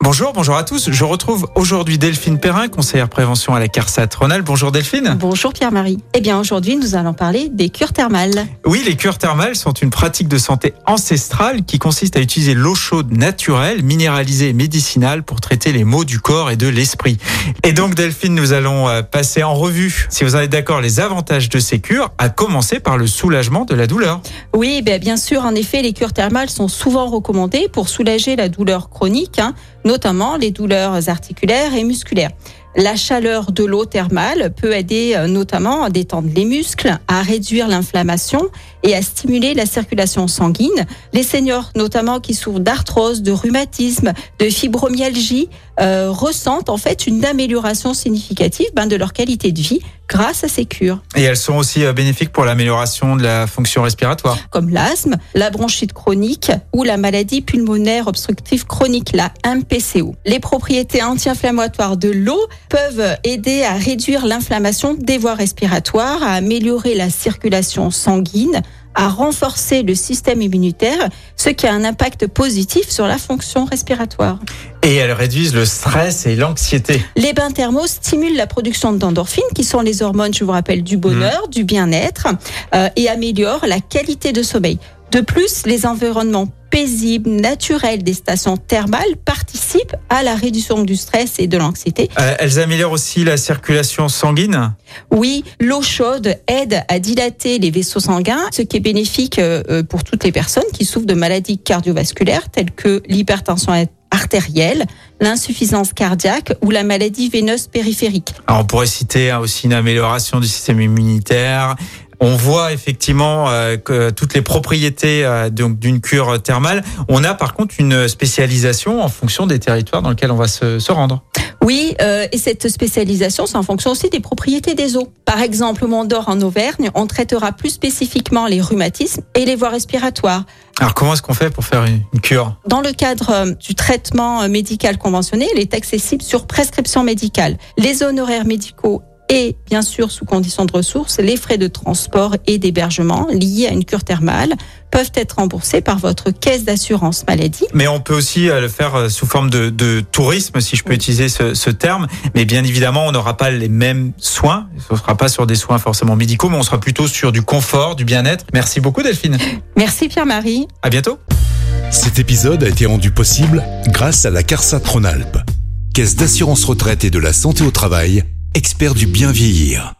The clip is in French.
Bonjour, bonjour à tous. Je retrouve aujourd'hui Delphine Perrin, conseillère prévention à la CARSAT Rhône-Alpes. Bonjour Delphine. Bonjour Pierre-Marie. Eh bien aujourd'hui nous allons parler des cures thermales. Oui, les cures thermales sont une pratique de santé ancestrale qui consiste à utiliser l'eau chaude naturelle, minéralisée et médicinale pour traiter les maux du corps et de l'esprit. Et donc Delphine, nous allons euh, passer en revue, si vous en êtes d'accord, les avantages de ces cures, à commencer par le soulagement de la douleur. Oui, ben, bien sûr, en effet, les cures thermales sont souvent recommandées pour soulager la douleur chronique, hein, notamment les douleurs articulaires et musculaires. La chaleur de l'eau thermale peut aider euh, notamment à détendre les muscles, à réduire l'inflammation et à stimuler la circulation sanguine. Les seniors, notamment qui souffrent d'arthrose, de rhumatisme, de fibromyalgie, euh, ressentent en fait une amélioration significative ben, de leur qualité de vie grâce à ces cures. Et elles sont aussi euh, bénéfiques pour l'amélioration de la fonction respiratoire. Comme l'asthme, la bronchite chronique ou la maladie pulmonaire obstructive chronique, la MPCO. Les propriétés anti-inflammatoires de l'eau peuvent aider à réduire l'inflammation des voies respiratoires, à améliorer la circulation sanguine, à renforcer le système immunitaire, ce qui a un impact positif sur la fonction respiratoire. Et elles réduisent le stress et l'anxiété. Les bains thermaux stimulent la production d'endorphines, qui sont les hormones, je vous rappelle, du bonheur, mmh. du bien-être, euh, et améliorent la qualité de sommeil. De plus, les environnements naturels des stations thermales participent à la réduction du stress et de l'anxiété. Euh, elles améliorent aussi la circulation sanguine? Oui, l'eau chaude aide à dilater les vaisseaux sanguins, ce qui est bénéfique euh, euh, pour toutes les personnes qui souffrent de maladies cardiovasculaires telles que l'hypertension artérielle, l'insuffisance cardiaque ou la maladie veineuse périphérique. Alors on pourrait citer hein, aussi une amélioration du système immunitaire, on voit effectivement euh, que toutes les propriétés euh, donc d'une cure thermale. On a par contre une spécialisation en fonction des territoires dans lesquels on va se, se rendre. Oui, euh, et cette spécialisation, c'est en fonction aussi des propriétés des eaux. Par exemple, au Mont d'Or en Auvergne, on traitera plus spécifiquement les rhumatismes et les voies respiratoires. Alors comment est-ce qu'on fait pour faire une cure? Dans le cadre du traitement médical conventionné, il est accessible sur prescription médicale. Les honoraires médicaux et bien sûr sous condition de ressources, les frais de transport et d'hébergement liés à une cure thermale peuvent être remboursés par votre caisse d'assurance maladie. Mais on peut aussi euh, le faire euh, sous forme de, de tourisme, si je peux utiliser ce, ce, terme. Mais bien évidemment, on n'aura pas les mêmes soins. Ce ne sera pas sur des soins forcément médicaux, mais on sera plutôt sur du confort, du bien-être. Merci beaucoup Delphine. Merci Pierre-Marie. À bientôt. Cet épisode a été rendu possible grâce à la CARSAT Rhône-Alpes, Caisse d'assurance retraite et de la santé au travail expert du bien vieillir.